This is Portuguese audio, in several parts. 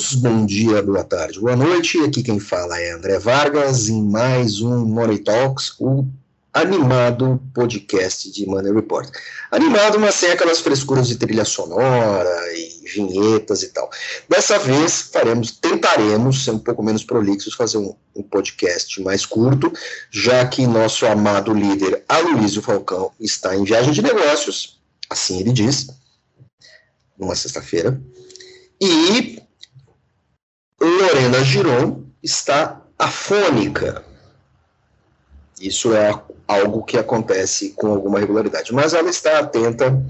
todos, bom dia, boa tarde, boa noite. Aqui quem fala é André Vargas em mais um Money Talks, o animado podcast de Money Report. Animado, mas sem aquelas frescuras de trilha sonora e vinhetas e tal. Dessa vez faremos, tentaremos ser um pouco menos prolixos, fazer um, um podcast mais curto, já que nosso amado líder Aloysio Falcão está em viagem de negócios, assim ele diz, numa sexta-feira, e Lorena Giron está afônica. Isso é algo que acontece com alguma regularidade. Mas ela está atenta,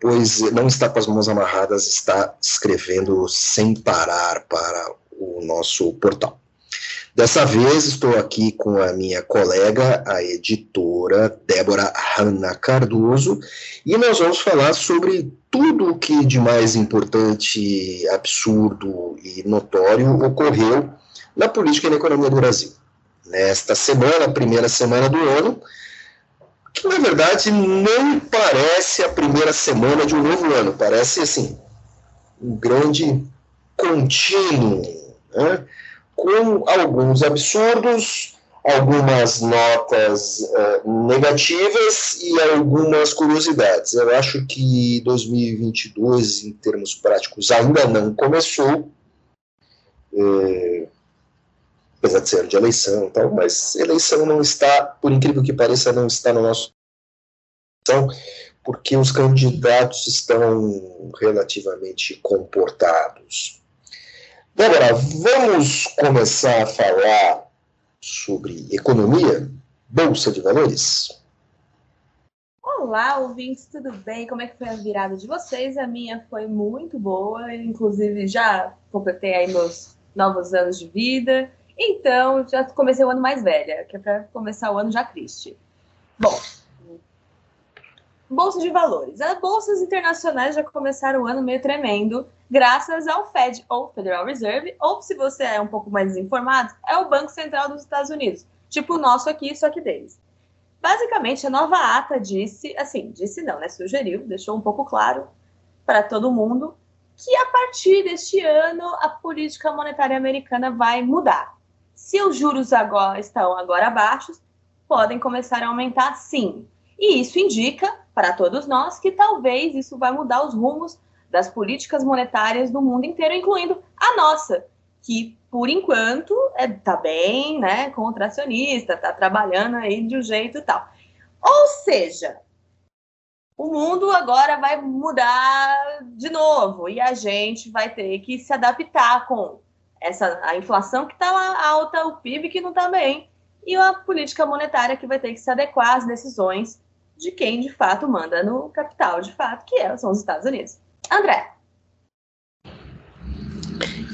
pois não está com as mãos amarradas, está escrevendo sem parar para o nosso portal. Dessa vez estou aqui com a minha colega, a editora Débora Hanna Cardoso, e nós vamos falar sobre tudo o que de mais importante, absurdo e notório ocorreu na política e na economia do Brasil. Nesta semana, primeira semana do ano, que na verdade não parece a primeira semana de um novo ano, parece assim, um grande contínuo, né? Com alguns absurdos, algumas notas uh, negativas e algumas curiosidades. Eu acho que 2022, em termos práticos, ainda não começou, é, apesar de ser de eleição e tal, mas eleição não está, por incrível que pareça, não está no nosso porque os candidatos estão relativamente comportados. Débora, vamos começar a falar sobre economia, bolsa de valores? Olá, ouvintes, tudo bem? Como é que foi a virada de vocês? A minha foi muito boa, inclusive já completei aí meus novos anos de vida. Então, já comecei o ano mais velha, que é para começar o ano já triste. Bom, Bolsa de valores. As bolsas internacionais já começaram o ano meio tremendo, graças ao Fed, ou Federal Reserve, ou se você é um pouco mais desinformado, é o Banco Central dos Estados Unidos. Tipo o nosso aqui, só que deles. Basicamente, a nova ata disse, assim, disse não, né? Sugeriu, deixou um pouco claro para todo mundo que a partir deste ano a política monetária americana vai mudar. Se os juros agora estão agora baixos, podem começar a aumentar sim. E isso indica para todos nós que talvez isso vai mudar os rumos das políticas monetárias do mundo inteiro, incluindo a nossa, que por enquanto está é, tá bem, né, contracionista, está trabalhando aí de um jeito tal. Ou seja, o mundo agora vai mudar de novo e a gente vai ter que se adaptar com essa a inflação que está alta, o PIB que não está bem e a política monetária que vai ter que se adequar às decisões de quem de fato manda no capital, de fato, que é, são os Estados Unidos. André.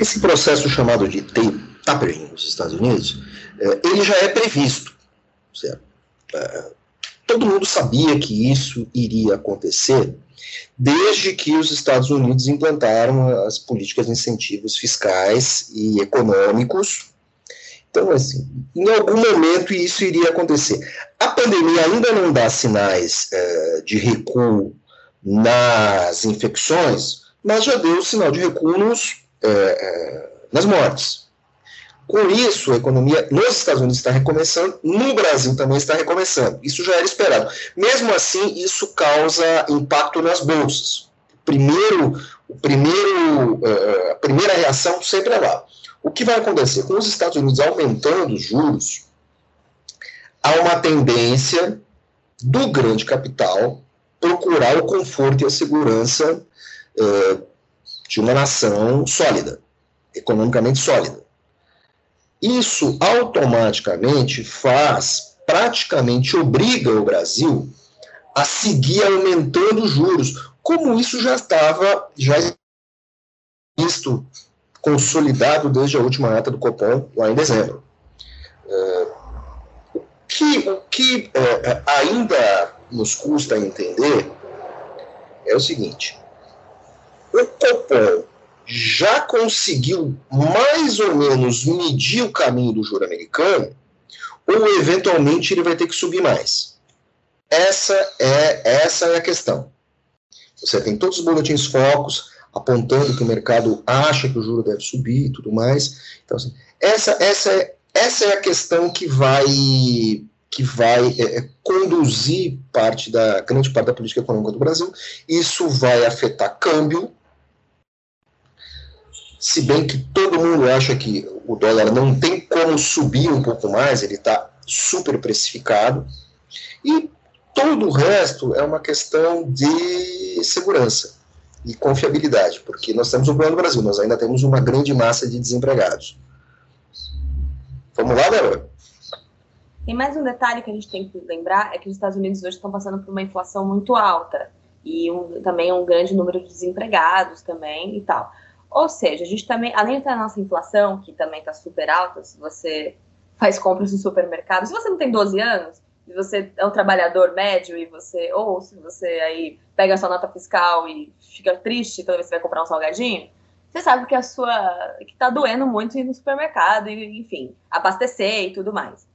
Esse processo chamado de tapering nos Estados Unidos, é, ele já é previsto. Certo? É, todo mundo sabia que isso iria acontecer desde que os Estados Unidos implantaram as políticas de incentivos fiscais e econômicos então, assim, em algum momento isso iria acontecer. A pandemia ainda não dá sinais é, de recuo nas infecções, mas já deu sinal de recuo nos, é, é, nas mortes. Com isso, a economia nos Estados Unidos está recomeçando, no Brasil também está recomeçando. Isso já era esperado. Mesmo assim, isso causa impacto nas bolsas. Primeiro, o primeiro, a primeira reação sempre é lá. O que vai acontecer? Com os Estados Unidos aumentando os juros, há uma tendência do grande capital procurar o conforto e a segurança uh, de uma nação sólida, economicamente sólida. Isso automaticamente faz, praticamente obriga o Brasil a seguir aumentando os juros, como isso já estava já visto consolidado desde a última ata do Copom, lá em dezembro. É, o que, o que é, é, ainda nos custa entender é o seguinte: o Copom já conseguiu mais ou menos medir o caminho do juro americano, ou eventualmente ele vai ter que subir mais? Essa é, essa é a questão. Você tem todos os boletins focos, apontando que o mercado acha que o juro deve subir e tudo mais. Então, assim, essa, essa, é, essa é a questão que vai que vai é, é, conduzir parte da grande parte da política econômica do Brasil. Isso vai afetar câmbio, se bem que todo mundo acha que o dólar não tem como subir um pouco mais, ele está super precificado, e todo o resto é uma questão de segurança e confiabilidade, porque nós temos um problema no Brasil, nós ainda temos uma grande massa de desempregados. Vamos lá, Débora? Tem mais um detalhe que a gente tem que lembrar, é que os Estados Unidos hoje estão passando por uma inflação muito alta, e um, também um grande número de desempregados também e tal. Ou seja, a gente também, além da nossa inflação, que também está super alta, se você faz compras no supermercado, se você não tem 12 anos, se você é um trabalhador médio e você, ou se você aí pega a sua nota fiscal e fica triste toda vez que vai comprar um salgadinho, você sabe que a sua, que tá doendo muito ir no supermercado e, enfim, abastecer e tudo mais.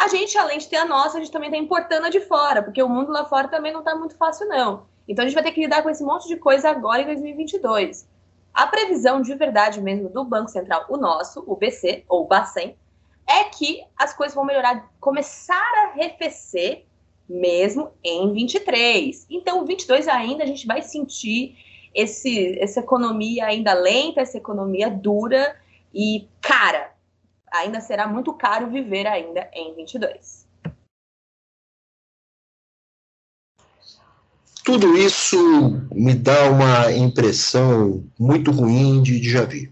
A gente, além de ter a nossa, a gente também tá importando a de fora, porque o mundo lá fora também não tá muito fácil, não. Então a gente vai ter que lidar com esse monte de coisa agora em 2022. A previsão de verdade mesmo do Banco Central, o nosso, o BC, ou o Bacen, é que as coisas vão melhorar, começar a arrefecer mesmo em 23. Então, 22 ainda a gente vai sentir esse, essa economia ainda lenta, essa economia dura e cara. Ainda será muito caro viver ainda em 22. Tudo isso me dá uma impressão muito ruim de déjà vu.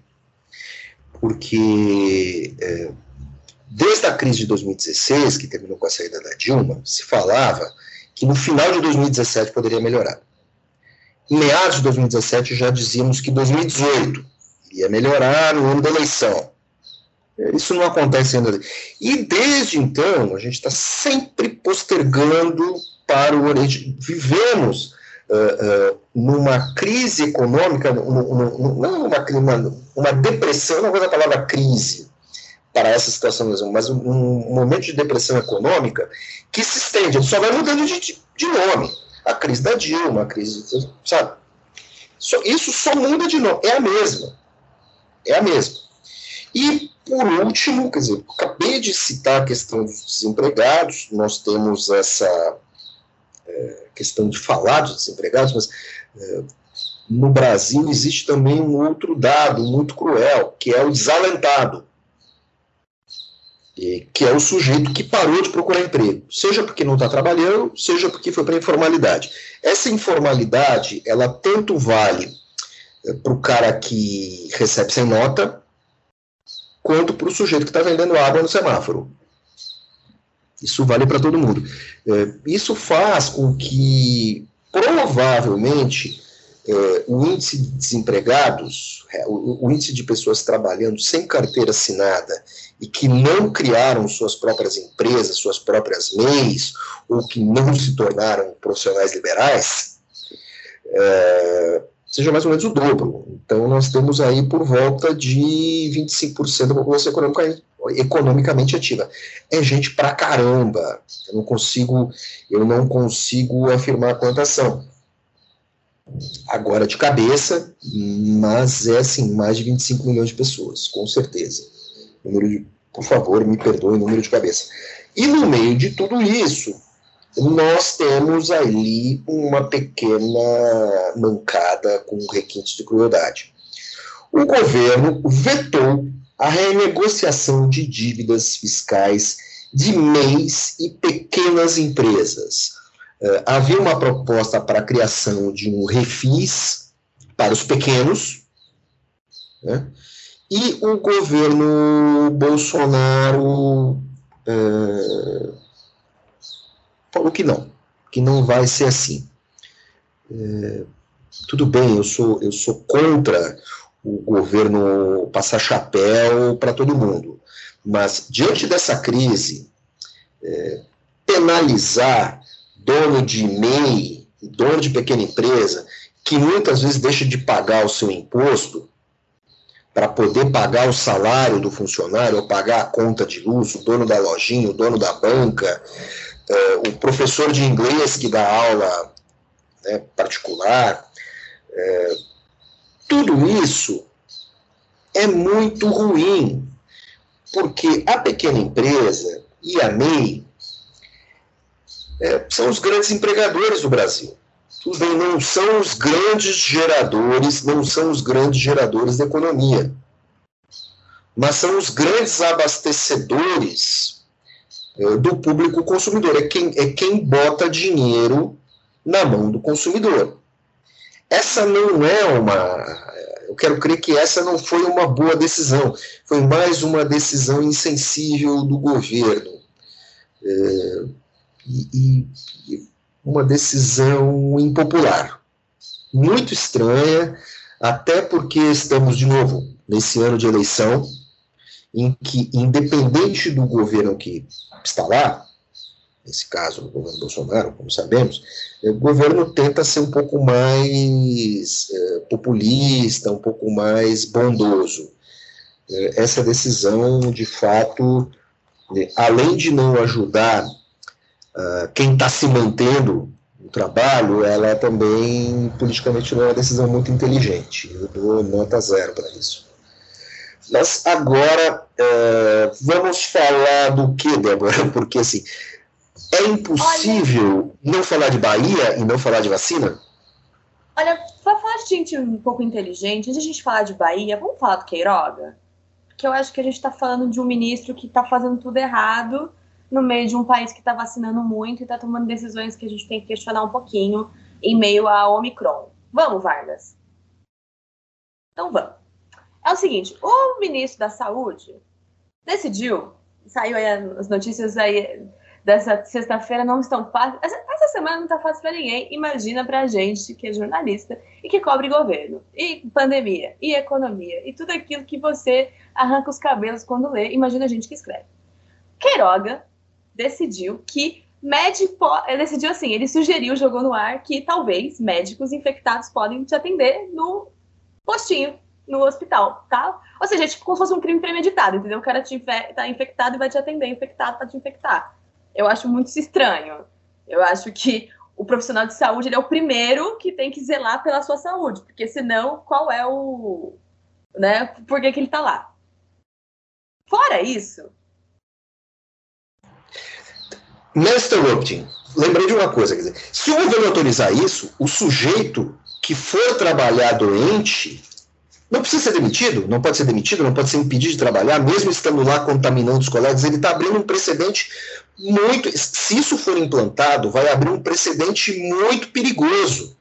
Porque é, desde a crise de 2016, que terminou com a saída da Dilma, se falava que no final de 2017 poderia melhorar. Em meados de 2017 já dizíamos que 2018 iria melhorar no ano da eleição. Isso não acontece ainda. E desde então, a gente está sempre postergando para o Oriente. Vivemos uh, uh, numa crise econômica, não numa, uma, uma depressão, não vou usar a palavra crise para essa situação mesmo, mas um, um, momento de depressão econômica que se estende, só vai mudando de, de nome. A crise da Dilma, a crise, sabe? Isso só muda de nome, é a mesma. É a mesma. E, por último, quer dizer, acabei de citar a questão dos desempregados, nós temos essa é, questão de falar dos desempregados, mas é, no Brasil existe também um outro dado muito cruel, que é o desalentado, que é o sujeito que parou de procurar emprego, seja porque não está trabalhando, seja porque foi para a informalidade. Essa informalidade, ela tanto vale é, para o cara que recebe sem nota, quanto para o sujeito que está vendendo água no semáforo. Isso vale para todo mundo. É, isso faz com que, provavelmente, é, o índice de desempregados, é, o, índice de pessoas trabalhando sem carteira assinada e que não criaram suas próprias empresas, suas próprias MEIs, ou que não se tornaram profissionais liberais, é, seja mais ou menos o dobro. Então, nós temos aí por volta de 25% da população econômica, economicamente ativa. É gente pra caramba. Eu não consigo, eu não consigo afirmar quantas são. Agora de cabeça, mas é assim, mais de 25 milhões de pessoas, com certeza. Número de, por favor, me perdoe, número de cabeça. E no meio de tudo isso, nós temos ali uma pequena mancada com requintes de crueldade. O governo vetou a renegociação de dívidas fiscais de MEIs e pequenas empresas. Uh, havia uma proposta para a criação de um refis para os pequenos, né? E o governo Bolsonaro uh, falou que não, que não vai ser assim. É, tudo bem, eu sou, eu sou contra o governo passar chapéu para todo mundo, mas diante dessa crise, é, penalizar dono de MEI, dono de pequena empresa, que muitas vezes deixa de pagar o seu imposto para poder pagar o salário do funcionário, ou pagar a conta de luz, o dono da lojinha, o dono da banca, uh, o professor de inglês que dá aula né, particular, uh, tudo isso é muito ruim, porque a pequena empresa e a MEI é, são os grandes empregadores do Brasil. Não são os grandes geradores, não são os grandes geradores da economia, mas são os grandes abastecedores é, do público consumidor. É quem, é quem bota dinheiro na mão do consumidor. Essa não é uma. Eu quero crer que essa não foi uma boa decisão. Foi mais uma decisão insensível do governo. É, e, e uma decisão impopular. Muito estranha, até porque estamos, de novo, nesse ano de eleição, em que, independente do governo que está lá, nesse caso, o governo Bolsonaro, como sabemos, o governo tenta ser um pouco mais é, populista, um pouco mais bondoso. É, essa decisão, de fato, né, além de não ajudar uh, quem está se mantendo no trabalho, ela também, politicamente, não é uma decisão muito inteligente. Eu dou nota zero para isso. Mas agora, uh, vamos falar do que, Débora? Porque, assim, é impossível Olha, não falar de Bahia e não falar de vacina? Olha, para falar de gente um pouco inteligente, antes de a gente falar de Bahia, vamos falar do Queiroga? Porque eu acho que a gente está falando de um ministro que está fazendo tudo errado no meio de um país que está vacinando muito e está tomando decisões que a gente tem que questionar um pouquinho em meio a Omicron. Vamos, Vargas? Então vamos. É o seguinte, o ministro da Saúde decidiu, saiu aí as notícias aí dessa sexta-feira não estão fáceis. Essa, semana não está fácil para ninguém. Imagina para a gente que é jornalista e que cobre governo, e pandemia, e economia, e tudo aquilo que você arranca os cabelos quando lê. Imagina a gente que escreve. Queiroga decidiu que médico. Ele decidiu assim, ele sugeriu, jogou no ar, que talvez médicos infectados podem te atender postinho no hospital, tá? Ou seja, é tipo como se fosse um crime premeditado, entendeu? O cara infe tá infectado e vai te atender, infectado para te infectar. Eu acho muito estranho. Eu acho que o profissional de saúde ele é o primeiro que tem que zelar pela sua saúde, porque senão, qual é o. né? Por que, que ele tá lá? Fora isso. Master Opting, lembrei de uma coisa, quer dizer, se o governo autorizar isso, o sujeito que for trabalhar doente não precisa ser demitido, não pode ser demitido, não pode ser impedido de trabalhar, mesmo estando lá contaminando os colegas. Ele está abrindo um precedente muito. Se isso for implantado, vai abrir um precedente muito perigoso.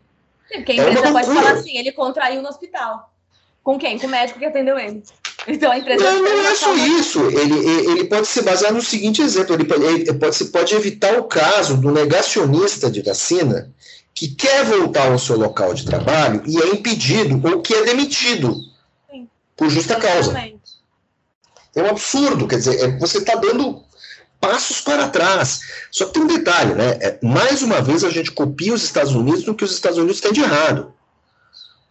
Sim, porque a é empresa é pode falar assim: ele contraiu no hospital. Com quem? Com o médico que atendeu ele. Então a empresa. Não, não é só isso. Ele, ele pode se basear no seguinte exemplo: ele pode, ele pode, pode evitar o caso do negacionista de vacina que quer voltar ao seu local de trabalho e é impedido ou que é demitido Sim. por justa causa. É um absurdo, quer dizer, é, você está dando passos para trás. Só que tem um detalhe, né? É, mais uma vez a gente copia os Estados Unidos no que os Estados Unidos têm de errado.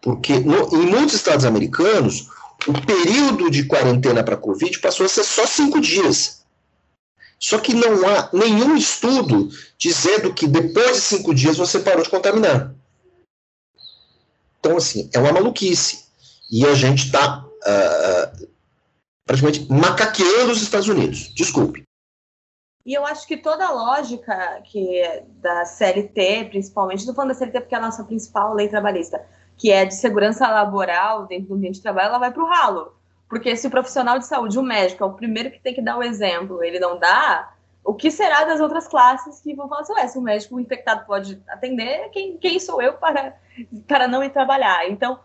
Porque no, em muitos estados americanos, o período de quarentena para Covid passou a ser só cinco dias. Só que não há nenhum estudo dizendo que depois de cinco dias você parou de contaminar. Então, assim, é uma maluquice. E a gente está uh, ah, ah, praticamente macaqueando os Estados Unidos. Desculpe. E eu acho que toda a lógica que é da CLT, principalmente, estou falando da CLT porque é a nossa principal lei trabalhista, que é de segurança laboral dentro do ambiente de trabalho, ela vai para o ralo. Porque se o profissional de saúde, o médico, é o primeiro que tem que dar o exemplo, ele não dá, o que será das outras classes que vão falar assim, ué, se o médico infectado pode atender, quem, quem sou eu para, para não ir trabalhar? Então,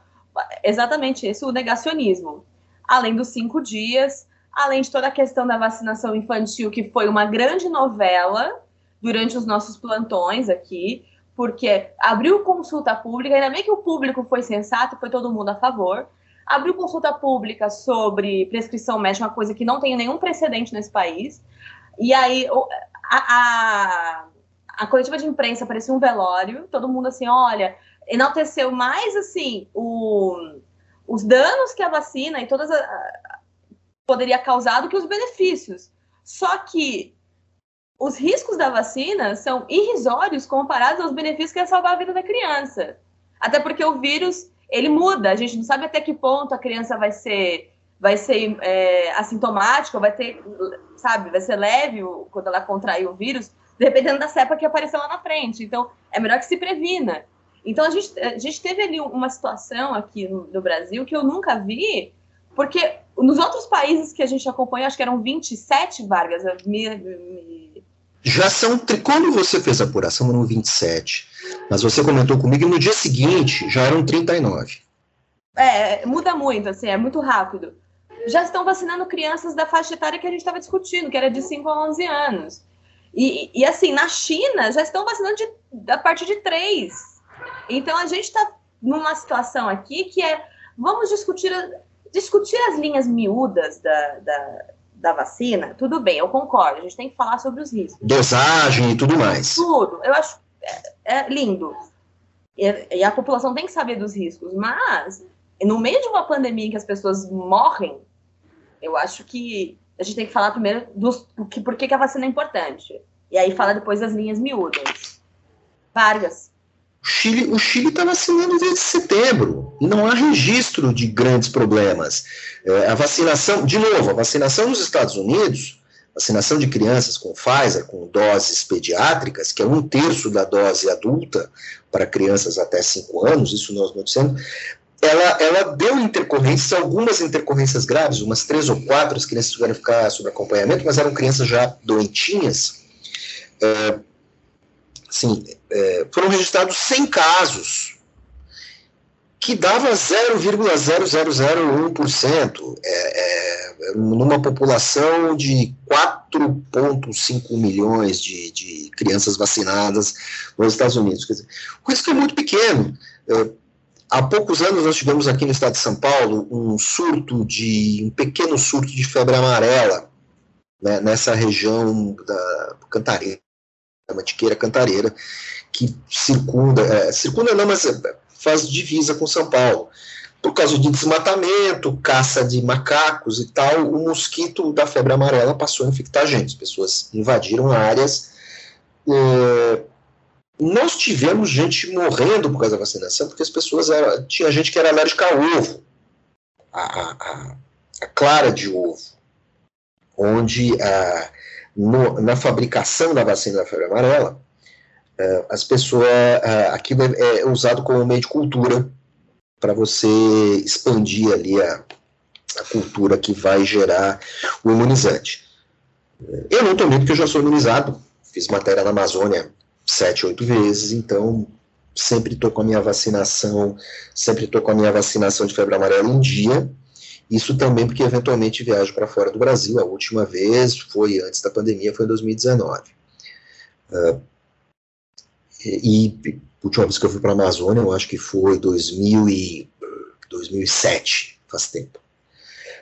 exatamente esse o negacionismo. Além dos cinco dias, além de toda a questão da vacinação infantil, que foi uma grande novela durante os nossos plantões aqui, porque abriu consulta pública, ainda bem que o público foi sensato, foi todo mundo a favor, abriu consulta pública sobre prescrição médica, uma coisa que não tem nenhum precedente nesse país. E aí a, a, a coletiva de imprensa parecia um velório, todo mundo assim, olha, enalteceu mais assim o, os danos que a vacina e todas a, poderia causar do que os benefícios. Só que os riscos da vacina são irrisórios comparados aos benefícios que é salvar a vida da criança. Até porque o vírus ele muda. A gente não sabe até que ponto a criança vai ser, vai ser é, assintomática, vai ter, sabe, vai ser leve quando ela contrair o vírus, dependendo da cepa que apareceu lá na frente. Então, é melhor que se previna. Então, a gente, a gente teve ali uma situação aqui no, no Brasil que eu nunca vi, porque nos outros países que a gente acompanha, acho que eram 27 Vargas, me, me... Já são. Quando você fez a apuração, eram 27. Mas você comentou comigo e no dia seguinte já eram 39. É, muda muito, assim, é muito rápido. Já estão vacinando crianças da faixa etária que a gente estava discutindo, que era de 5 a 11 anos. E, e assim, na China já estão vacinando de, a partir de 3. Então a gente está numa situação aqui que é vamos discutir, discutir as linhas miúdas da, da, da vacina, tudo bem, eu concordo, a gente tem que falar sobre os riscos. Dosagem e tudo mais. Tudo, eu acho é, é lindo. E, e, a população tem que saber dos riscos, mas no meio de uma pandemia em que as pessoas morrem, eu acho que a gente tem que falar primeiro dos, que, por que, que a vacina é importante. E aí fala depois das linhas miúdas. Vargas. O Chile o Chile está vacinando desde setembro não há registro de grandes problemas. É, a vacinação, de novo, a vacinação nos Estados Unidos, vacinação de crianças com Pfizer, com doses pediátricas, que é um terço da dose adulta para crianças até 5 anos, isso nós noticiamos, ela, ela deu intercorrências, algumas intercorrências graves, umas três ou quatro, as crianças tiveram que ficar sob acompanhamento, mas eram crianças já doentinhas. É, assim, é, foram registrados 100 casos, que dava 0,0001%, é, é, numa população de 4,5 milhões de, de, crianças vacinadas nos Estados Unidos. Quer dizer, o risco é muito pequeno. É, Há poucos anos nós tivemos aqui no estado de São Paulo um surto de um pequeno surto de febre amarela né, nessa região da Cantareira, da Mantiqueira Cantareira, que circunda, é, circunda não, mas faz divisa com São Paulo. Por causa de desmatamento, caça de macacos e tal, o mosquito da febre amarela passou a infectar gente. As pessoas invadiram áreas é, nós tivemos gente morrendo por causa da vacinação, porque as pessoas eram, tinha gente que era alérgica a ovo, a, a, a clara de ovo, onde a, no, na fabricação da vacina da febre amarela, a, as pessoas, a, aquilo é, é usado como meio de cultura para você expandir ali a, a cultura que vai gerar o imunizante. Eu não tomei porque eu já sou imunizado, fiz matéria na Amazônia sete, oito vezes, então sempre estou com a minha vacinação, sempre estou com a minha vacinação de febre amarela em dia. Isso também porque eventualmente viajo para fora do Brasil. A última vez foi antes da pandemia, foi em 2019. Uh, e, e a última vez que eu fui para a Amazônia, eu acho que foi 2000 e, 2007, faz tempo.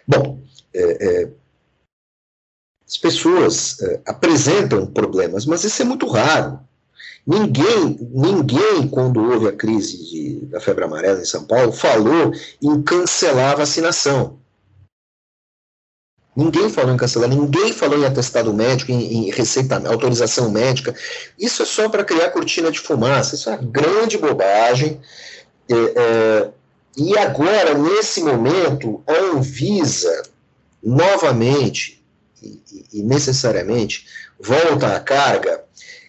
Bom, é, é, as pessoas é, apresentam problemas, mas isso é muito raro. Ninguém, ninguém, quando houve a crise de, da febre amarela em São Paulo, falou em cancelar a vacinação. Ninguém falou em cancelar, ninguém falou em atestado médico, em, em receita, autorização médica. Isso é só para criar cortina de fumaça. Isso é uma grande bobagem. É, é, e agora, nesse momento, a Anvisa, novamente e, e necessariamente, volta à carga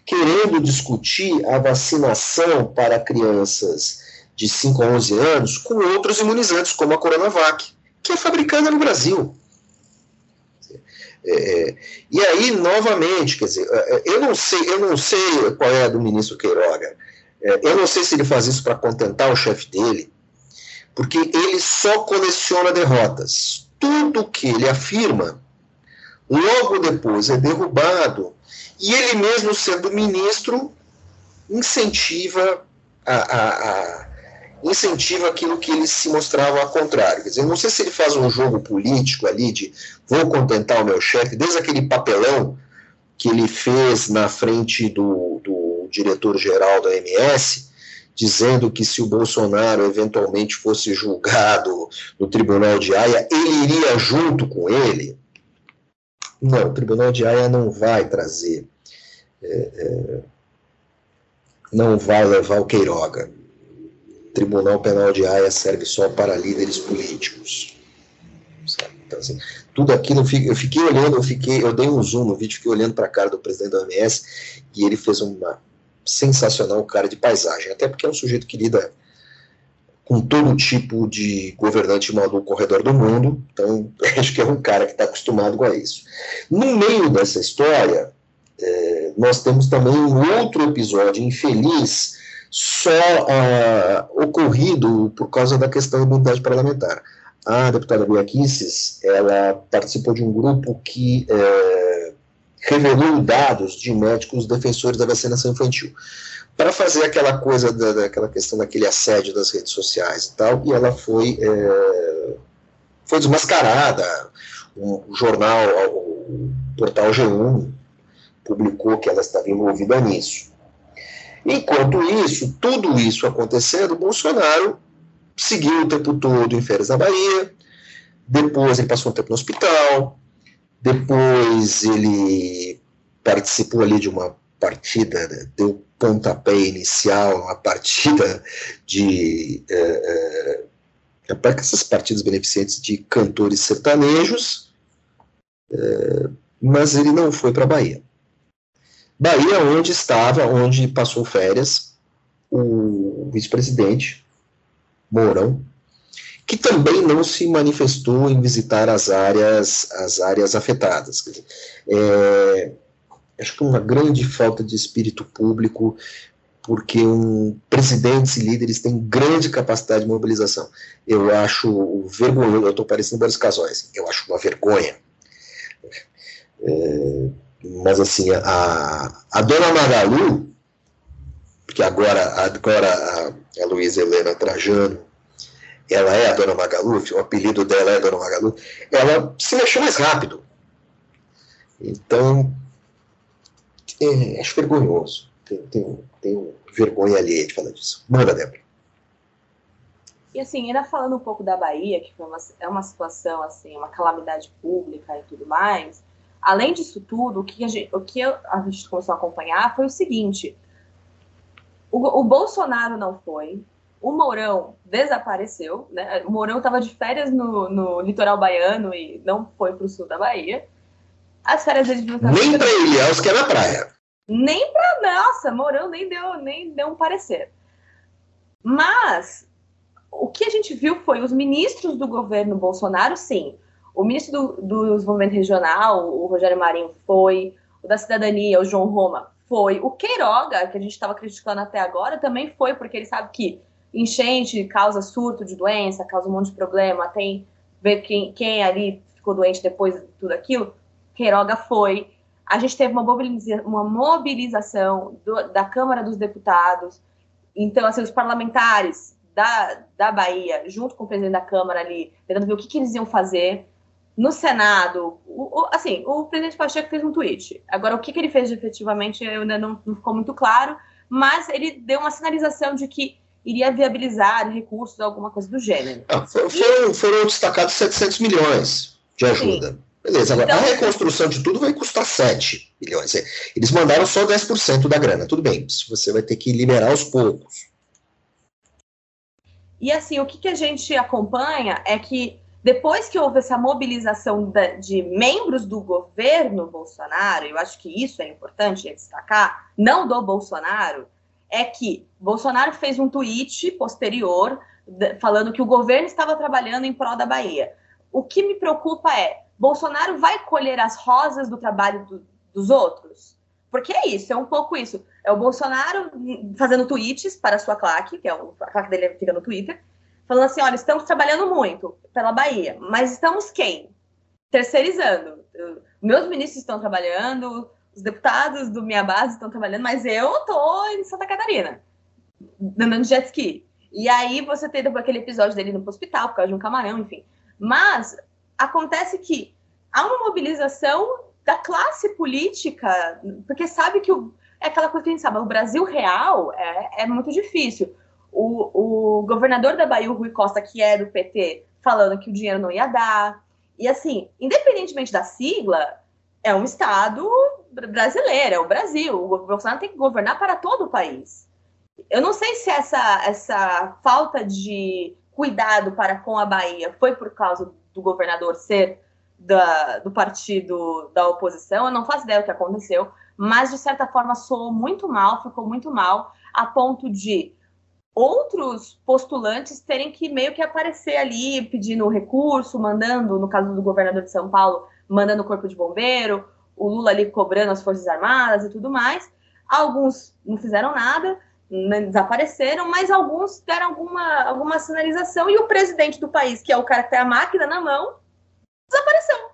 querendo discutir a vacinação para crianças de 5 a 11 anos com outros imunizantes, como a Coronavac, que é fabricada no Brasil. É, é, e aí, novamente, quer dizer, é, é, eu não sei, eu não sei qual é a do ministro Queiroga. Eu não sei se ele faz isso para contentar o chefe dele, porque ele só coleciona derrotas. Tudo que ele afirma, logo depois é derrubado e ele mesmo, sendo ministro, incentiva a, a, a, incentiva aquilo que ele se mostrava ao contrário. Quer dizer, não sei se ele faz um jogo político ali de vou contentar o meu chefe, desde aquele papelão que ele fez na frente do, do diretor-geral da MS, dizendo que se o Bolsonaro eventualmente fosse julgado no Tribunal de Haia, ele iria junto com ele. Não, o Tribunal de Haia não vai trazer, é, é, não vai levar o Queiroga. Tribunal Penal de Haia serve só para líderes políticos. Então, assim, tudo aquilo, eu fiquei olhando, eu fiquei, eu dei um zoom no vídeo, fiquei olhando para a cara do presidente da OMS e ele fez uma sensacional cara de paisagem, até porque é um sujeito que lida com todo tipo de governante maluco ao redor do mundo, então acho que é um cara que está acostumado com isso. No meio dessa história, é, nós temos também um outro episódio infeliz, só ah, ocorrido por causa da questão da imunidade parlamentar. A deputada Bia ela participou de um grupo que é, revelou dados de médicos defensores da vacinação infantil para fazer aquela coisa da, daquela questão daquele assédio das redes sociais e tal, e ela foi é, foi desmascarada. Um, o jornal, o portal G1 publicou que ela estava envolvida nisso. Enquanto isso, tudo isso acontecendo, Bolsonaro seguiu o tempo todo em férias na Bahia, depois ele passou um tempo no hospital, depois ele participou ali de uma partida, né, deu pontapé inicial, uma partida de. É, é, para essas partidas beneficentes de cantores sertanejos, é, mas ele não foi para a Bahia. Bahia, onde estava, onde passou férias, o vice-presidente Mourão, que também não se manifestou em visitar as áreas, as áreas afetadas. É, acho que uma grande falta de espírito público, porque um, presidentes e líderes têm grande capacidade de mobilização. Eu acho vergonhoso, eu estou parecendo Boris Casóis, eu acho uma vergonha. É, mas assim, a, a dona Magalu, porque agora, agora a, a Luísa Helena Trajano, ela é a dona Magalu, o apelido dela é dona Magalu, ela se mexeu mais rápido. Então, é, acho vergonhoso. Tenho, tenho, tenho vergonha alheia de falar disso. Manda, Débora. E assim, ainda falando um pouco da Bahia, que uma, é uma situação, assim, uma calamidade pública e tudo mais, além disso tudo, o que a gente, o que a gente começou a acompanhar foi o seguinte: o, o Bolsonaro não foi, o Mourão desapareceu, né? O Mourão estava de férias no, no litoral baiano e não foi para o sul da Bahia. As férias dele não Nem para Ilhéus, que é na praia. Nem para nossa, Mourão nem deu, nem deu um parecer. Mas o que a gente viu foi os ministros do governo Bolsonaro, sim. O ministro do, do Desenvolvimento Regional, o Rogério Marinho, foi. O da Cidadania, o João Roma, foi. O Queiroga, que a gente estava criticando até agora, também foi, porque ele sabe que enchente causa surto de doença, causa um monte de problema, tem ver quem, quem ali ficou doente depois de tudo aquilo. Queiroga foi. A gente teve uma, mobiliza uma mobilização do, da Câmara dos Deputados. Então, assim, os parlamentares da, da Bahia, junto com o presidente da Câmara ali, tentando ver o que, que eles iam fazer. No Senado, o, o, assim, o presidente Pacheco fez um tweet. Agora, o que, que ele fez efetivamente ainda não, não ficou muito claro, mas ele deu uma sinalização de que iria viabilizar recursos, alguma coisa do gênero. Ah, foram, foram, destacados 700 milhões de ajuda. Sim. Beleza, agora então, a reconstrução de tudo vai custar 7 milhões. Eles mandaram só 10% da grana, tudo bem, você vai ter que liberar aos poucos. E assim, o que, que a gente acompanha é que depois que houve essa mobilização de membros do governo Bolsonaro, eu acho que isso é importante destacar, não do Bolsonaro, é que Bolsonaro fez um tweet posterior falando que o governo estava trabalhando em prol da Bahia. O que me preocupa é, Bolsonaro vai colher as rosas do trabalho do, dos outros? Porque é isso, é um pouco isso. É o Bolsonaro fazendo tweets para a sua claque, que é o, a claque dele fica no Twitter, falando assim: olha, estamos trabalhando muito pela Bahia, mas estamos quem? Terceirizando. Meus ministros estão trabalhando, os deputados do minha base estão trabalhando, mas eu tô em Santa Catarina, andando jet ski. E aí você tem aquele episódio dele no hospital por causa de um camarão, enfim. Mas acontece que há uma mobilização da classe política, porque sabe que o, é aquela coisa que a gente sabe, o Brasil real é, é muito difícil. O, o governador da Bahia, Rui Costa, que é do PT, falando que o dinheiro não ia dar. E assim, independentemente da sigla, é um Estado brasileiro, é o Brasil. O Bolsonaro tem que governar para todo o país. eu não sei se essa, essa falta de cuidado para com a Bahia foi por causa do governador ser da, do partido da oposição, eu não faço ideia do que aconteceu, mas de certa forma soou muito mal, ficou muito mal, a ponto de outros postulantes terem que meio que aparecer ali pedindo recurso, mandando, no caso do governador de São Paulo, mandando o corpo de bombeiro, o Lula ali cobrando as Forças Armadas e tudo mais. Alguns não fizeram nada, né, desapareceram, mas alguns deram alguma, alguma sinalização e o presidente do país, que é o cara que tem a máquina na mão, desapareceu.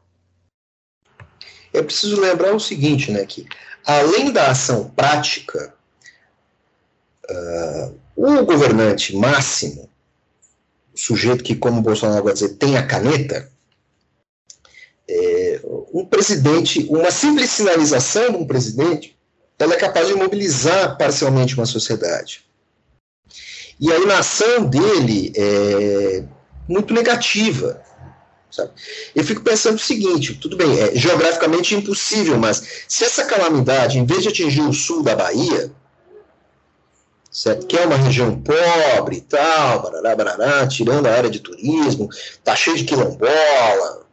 É preciso lembrar o seguinte, né, que além da ação prática, uh, o governante máximo, o sujeito que, como Bolsonaro vai dizer, tem a caneta, é, um presidente, uma simples sinalização de um presidente, ela é capaz de mobilizar parcialmente uma sociedade. E a inação dele é muito negativa. Sabe? Eu fico pensando o seguinte: tudo bem, é geograficamente impossível, mas se essa calamidade, em vez de atingir o sul da Bahia, certo? que é uma região pobre e tal, barará, barará, tirando a área de turismo, tá cheio de quilombola.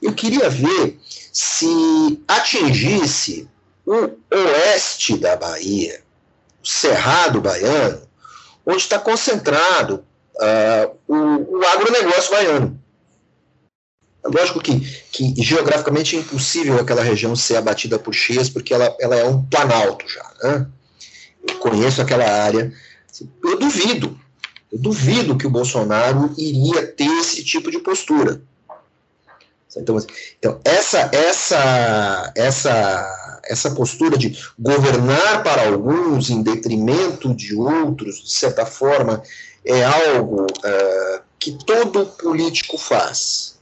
Eu queria ver se atingisse o oeste da Bahia, o Cerrado Baiano, onde está concentrado uh, o, o agronegócio baiano. Lógico que, que geograficamente é impossível aquela região ser abatida por cheias, porque ela, ela é um planalto já. Né? Eu conheço aquela área. Eu duvido, eu duvido que o Bolsonaro iria ter esse tipo de postura. Então, assim, então essa, essa, essa, essa postura de governar para alguns em detrimento de outros, de certa forma, é algo uh, que todo político faz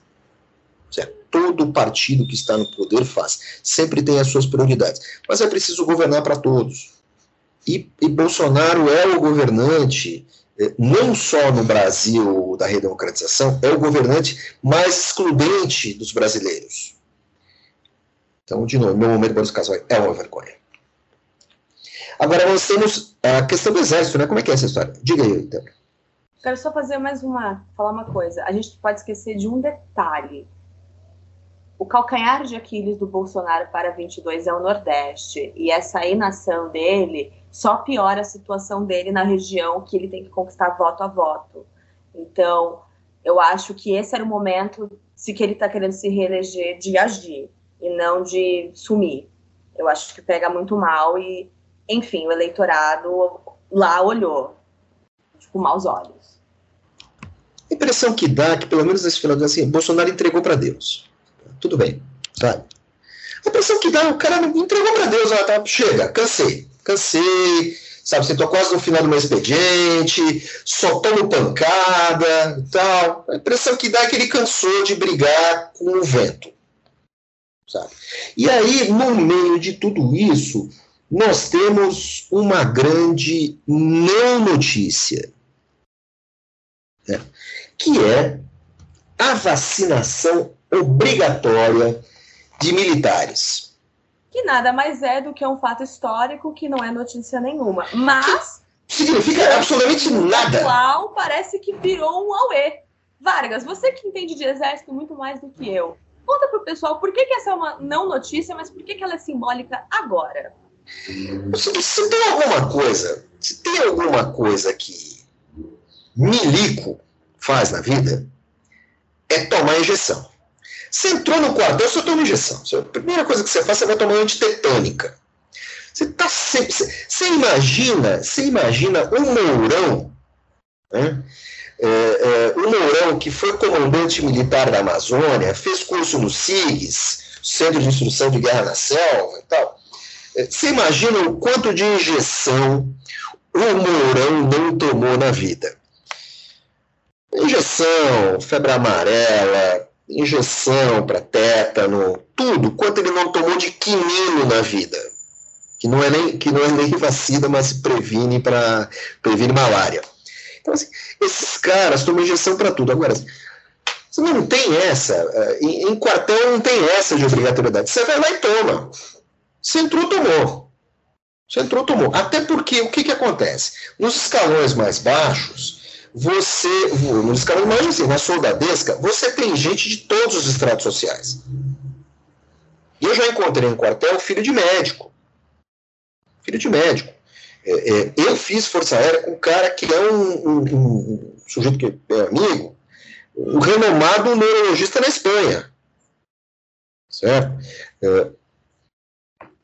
todo partido que está no poder faz. Sempre tem as suas prioridades. Mas é preciso governar para todos. E, e, Bolsonaro é o governante, eh, não só no Brasil da redemocratização, é o governante mais excludente dos brasileiros. Então, de novo, meu momento Boris Casoy é uma vergonha. Agora nós temos a questão do exército, né? Como é que é essa história? Diga aí, Débora. Quero só fazer mais uma, falar uma coisa. A gente pode esquecer de um detalhe o calcanhar de Aquiles do Bolsonaro para 22 é o Nordeste, e essa inação dele só piora a situação dele na região que ele tem que conquistar voto a voto. Então, eu acho que esse era o momento, se que ele está querendo se reeleger, de agir e não de sumir. Eu acho que pega muito mal e, enfim, o eleitorado lá olhou com tipo, maus olhos. A impressão que dá é que, pelo menos nesse final assim, Bolsonaro entregou para Deus tudo bem, sabe? A impressão que dá, o cara entregou para Deus, ó, tá, chega, cansei, cansei, sabe? Você tô quase no final do meu expediente, só tomo pancada e tal. A impressão que dá é que ele cansou de brigar com o vento, sabe? E aí, no meio de tudo isso, nós temos uma grande não notícia, né? que é a vacinação obrigatória de militares. Que nada mais é do que um fato histórico que não é notícia nenhuma. Mas. Significa absolutamente nada. Atual parece que virou um auê. Vargas, você que entende de exército muito mais do que eu, conta pro pessoal por que, que essa é uma não notícia, mas por que, que ela é simbólica agora? Se, se tem alguma coisa, se tem alguma coisa que milico faz na vida, é tomar injeção. Você entrou no quartel, você toma injeção. A primeira coisa que você faz, você vai tomar antitetânica. Você tá sempre. Você imagina, você imagina um Mourão, né? É, é, um Mourão que foi comandante militar da Amazônia, fez curso no SIGS, Centro de Instrução de Guerra na Selva e tal. É, você imagina o quanto de injeção o Mourão não tomou na vida? Injeção, febre amarela, injeção para tétano, tudo, quanto ele não tomou de quinino na vida. Que não é nem, que não é nem vacina, mas previne para previne malária. Então, assim, esses caras tomam injeção para tudo. Agora, você não tem essa, eh, em, em, quartel não tem essa de obrigatoriedade. Você vai lá e toma. Você entrou, tomou. Você entrou, tomou. Até porque o que, que acontece? Nos escalões mais baixos, você. Nos escalões mais assim, na soldadesca, você tem gente de todos os estratos sociais. Eu já encontrei em quartel filho de médico. Filho de médico. É, é, eu fiz Força Aérea com um cara que é um, um, um sujeito que é amigo, um renomado neurologista na Espanha. Certo? É,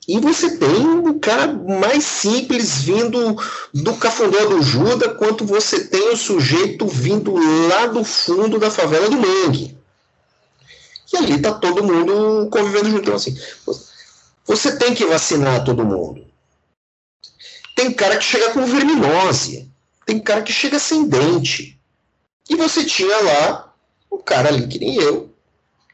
e você tem o cara mais simples vindo do cafundó do Juda, quanto você tem o sujeito vindo lá do fundo da favela do Mangue. E ali está todo mundo convivendo junto. Então, assim, você tem que vacinar todo mundo. Tem cara que chega com verminose. Tem cara que chega sem dente. E você tinha lá um cara ali que nem eu,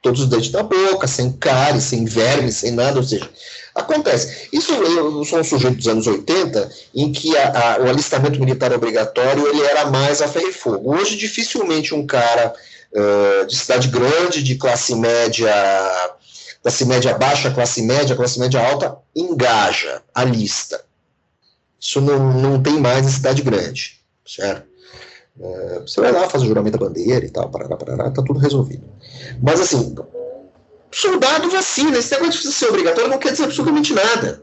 todos os dentes na boca, sem cárie, sem verme, sem nada, ou seja, acontece. Isso eu sou um sujeito dos anos 80, em que a, a, o alistamento militar obrigatório ele era mais a ferro e fogo. Hoje, dificilmente um cara uh, de cidade grande, de classe média, classe média baixa, classe média, classe média alta, engaja a lista. Isso não, não tem mais em cidade grande, certo? Você vai lá, faz o juramento da bandeira e tal, parará, parará, tá tudo resolvido. Mas assim, soldado vacina, esse negócio de ser obrigatório não quer dizer absolutamente nada.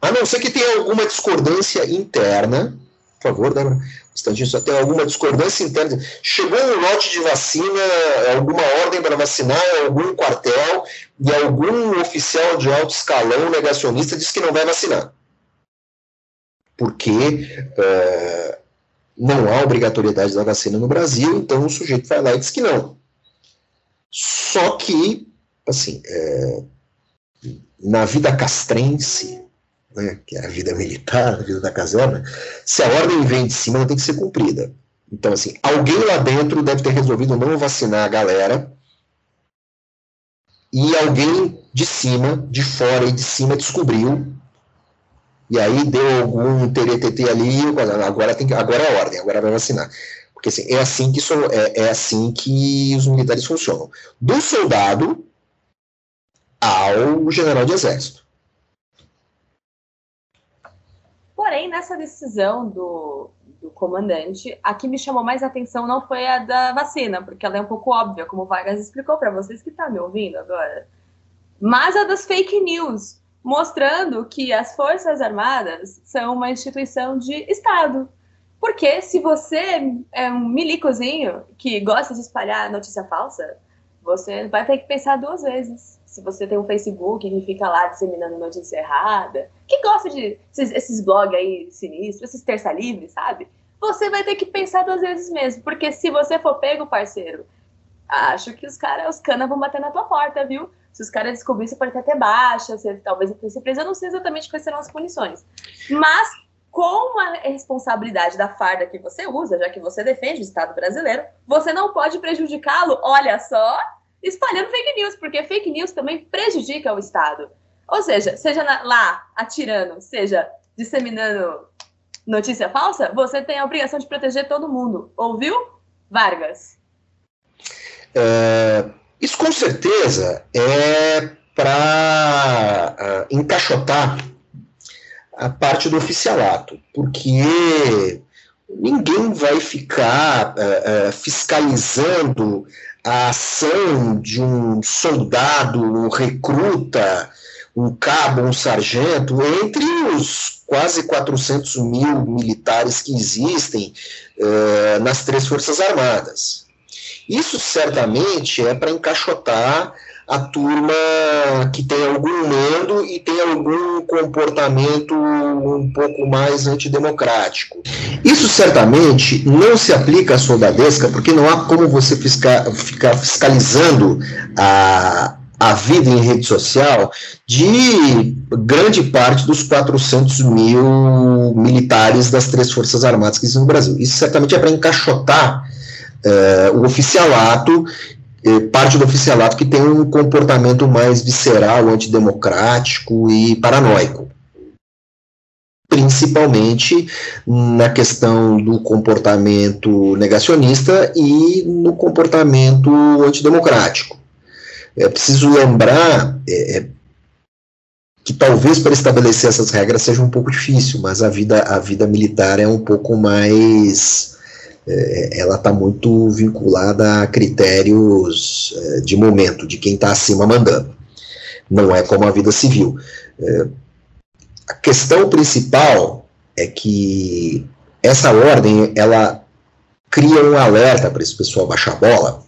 A não ser que tenha alguma discordância interna, por favor, Débora, um instantinho, só tem alguma discordância interna. Chegou um lote de vacina, alguma ordem para vacinar algum quartel, e algum oficial de alto escalão negacionista diz que não vai vacinar. Porque uh, não há obrigatoriedade da vacina no Brasil, então o sujeito vai lá e diz que não. Só que, assim, é, na vida castrense, né, que é a vida militar, a vida da caserna, se a ordem vem de cima, ela tem que ser cumprida. Então, assim, alguém lá dentro deve ter resolvido não vacinar a galera, e alguém de cima, de fora e de cima descobriu e aí deu algum teretetê ali, agora, tem, agora é ordem, agora vai vacinar. Porque assim, é, assim que, é, é assim que os militares funcionam. Do soldado ao general de exército. Porém, nessa decisão do, do comandante, a que me chamou mais atenção não foi a da vacina, porque ela é um pouco óbvia, como o Vargas explicou para vocês que estão tá me ouvindo agora. Mas a das fake news, mostrando que as Forças Armadas são uma instituição de Estado. Porque se você é um milicozinho que gosta de espalhar notícia falsa, você vai ter que pensar duas vezes. Se você tem um Facebook que fica lá disseminando notícia errada, que gosta de esses, esses blogs aí sinistros, esses terça livre, sabe? Você vai ter que pensar duas vezes mesmo. Porque se você for pego, parceiro, acho que os caras, os canas vão bater na tua porta, viu? Se os caras descobrirem, você pode até ter baixa, você, talvez até ser preso. Eu não sei exatamente quais serão as punições. Mas, com a responsabilidade da farda que você usa, já que você defende o Estado brasileiro, você não pode prejudicá-lo, olha só, espalhando fake news, porque fake news também prejudica o Estado. Ou seja, seja lá atirando, seja disseminando notícia falsa, você tem a obrigação de proteger todo mundo. Ouviu, Vargas? É, isso com certeza é para ah, encaixotar a parte do oficialato, porque ninguém vai ficar uh, uh, fiscalizando a ação de um soldado, um recruta, um cabo, um sargento, entre os quase 400 mil militares que existem uh, nas três Forças Armadas. Isso certamente é para encaixotar a turma que tem algum mando e tem algum comportamento um pouco mais antidemocrático. Isso certamente não se aplica à soldadesca, porque não há como você fisca, ficar fiscalizando a, a vida em rede social de grande parte dos 400 mil militares das três Forças Armadas que existem no Brasil. Isso certamente é para encaixotar é, o oficialato, parte do oficialato que tem um comportamento mais visceral, antidemocrático e paranoico. Principalmente na questão do comportamento negacionista e no comportamento antidemocrático. É preciso lembrar, é, é que talvez para estabelecer essas regras seja um pouco difícil, mas a vida, a vida militar é um pouco mais. É, ela está muito vinculada a critérios é, de momento, de quem está acima mandando. Não é como a vida civil. É, a questão principal é que essa ordem ela cria um alerta para esse pessoal baixar a bola,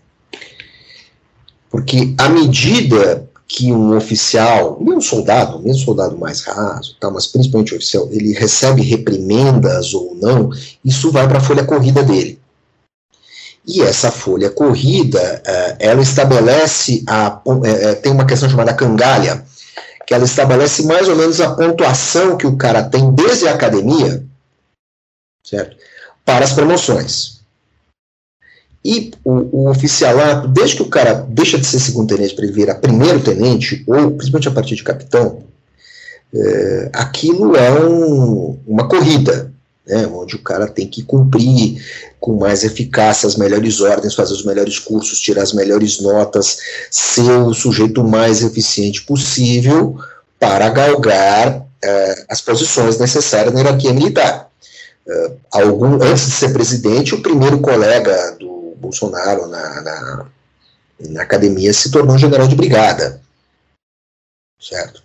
porque à medida que um oficial, nem um soldado, mesmo soldado mais raso, tá, mas principalmente oficial, ele recebe reprimendas ou não, isso vai para a folha corrida dele. E essa folha corrida, uh, ela estabelece, a, uh, tem uma questão chamada cangalha, que ela estabelece mais ou menos a pontuação que o cara tem desde a academia, certo? Para as promoções. E o, o oficialato, desde que o cara deixa de ser segundo tenente para ele virar primeiro tenente, ou principalmente a partir de capitão, é, aquilo é um, uma corrida, né, onde o cara tem que cumprir com mais eficácia as melhores ordens, fazer os melhores cursos, tirar as melhores notas, ser o sujeito mais eficiente possível para galgar é, as posições necessárias na hierarquia militar. É, algum, antes de ser presidente, o primeiro colega do Bolsonaro na, na, na academia se tornou general de brigada, certo?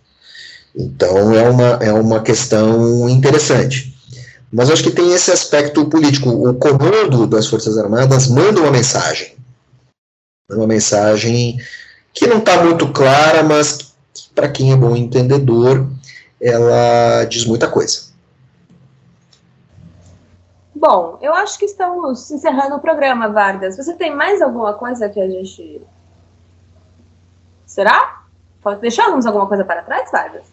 Então é uma, é uma questão interessante. Mas acho que tem esse aspecto político. O comando das Forças Armadas manda uma mensagem. Uma mensagem que não está muito clara, mas para quem é bom entendedor, ela diz muita coisa. Bom, eu acho que estamos encerrando o programa, Vargas. Você tem mais alguma coisa que a gente. Será? Deixamos alguma coisa para trás, Vargas?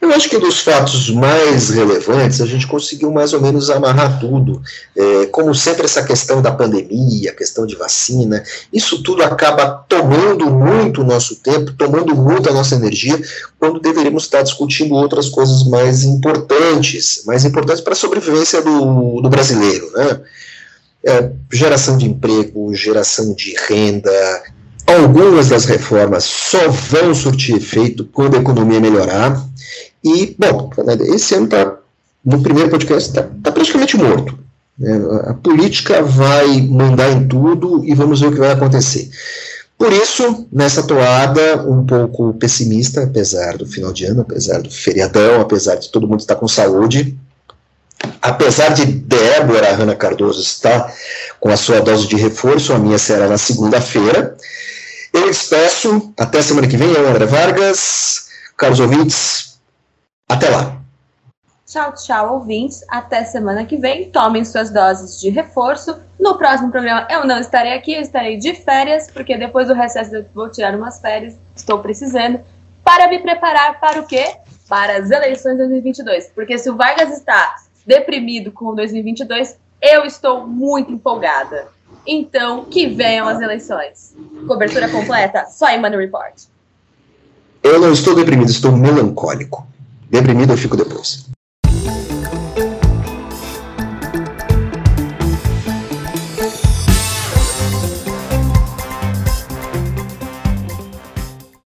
Eu acho que dos fatos mais relevantes, a gente conseguiu mais ou menos amarrar tudo. É, como sempre, essa questão da pandemia, a questão de vacina, isso tudo acaba tomando muito o nosso tempo, tomando muito a nossa energia, quando deveríamos estar discutindo outras coisas mais importantes, mais importantes para a sobrevivência do, do brasileiro. Né? É, geração de emprego, geração de renda, Algumas das reformas só vão surtir efeito quando a economia melhorar. E, bom, esse ano está, no primeiro podcast, está tá praticamente morto. Né? A política vai mandar em tudo e vamos ver o que vai acontecer. Por isso, nessa toada um pouco pessimista, apesar do final de ano, apesar do feriadão, apesar de todo mundo estar com saúde, apesar de Débora Hanna Cardoso estar com a sua dose de reforço, a minha será na segunda-feira. Eu despeço, até semana que vem, eu, André Vargas, caros ouvintes, até lá. Tchau, tchau, ouvintes. Até semana que vem. Tomem suas doses de reforço. No próximo programa eu não estarei aqui, eu estarei de férias, porque depois do recesso eu vou tirar umas férias, estou precisando, para me preparar para o quê? Para as eleições de 2022. Porque se o Vargas está deprimido com 2022, eu estou muito empolgada. Então, que venham as eleições. Cobertura completa, só em Money Report. Eu não estou deprimido, estou melancólico. Deprimido eu fico depois.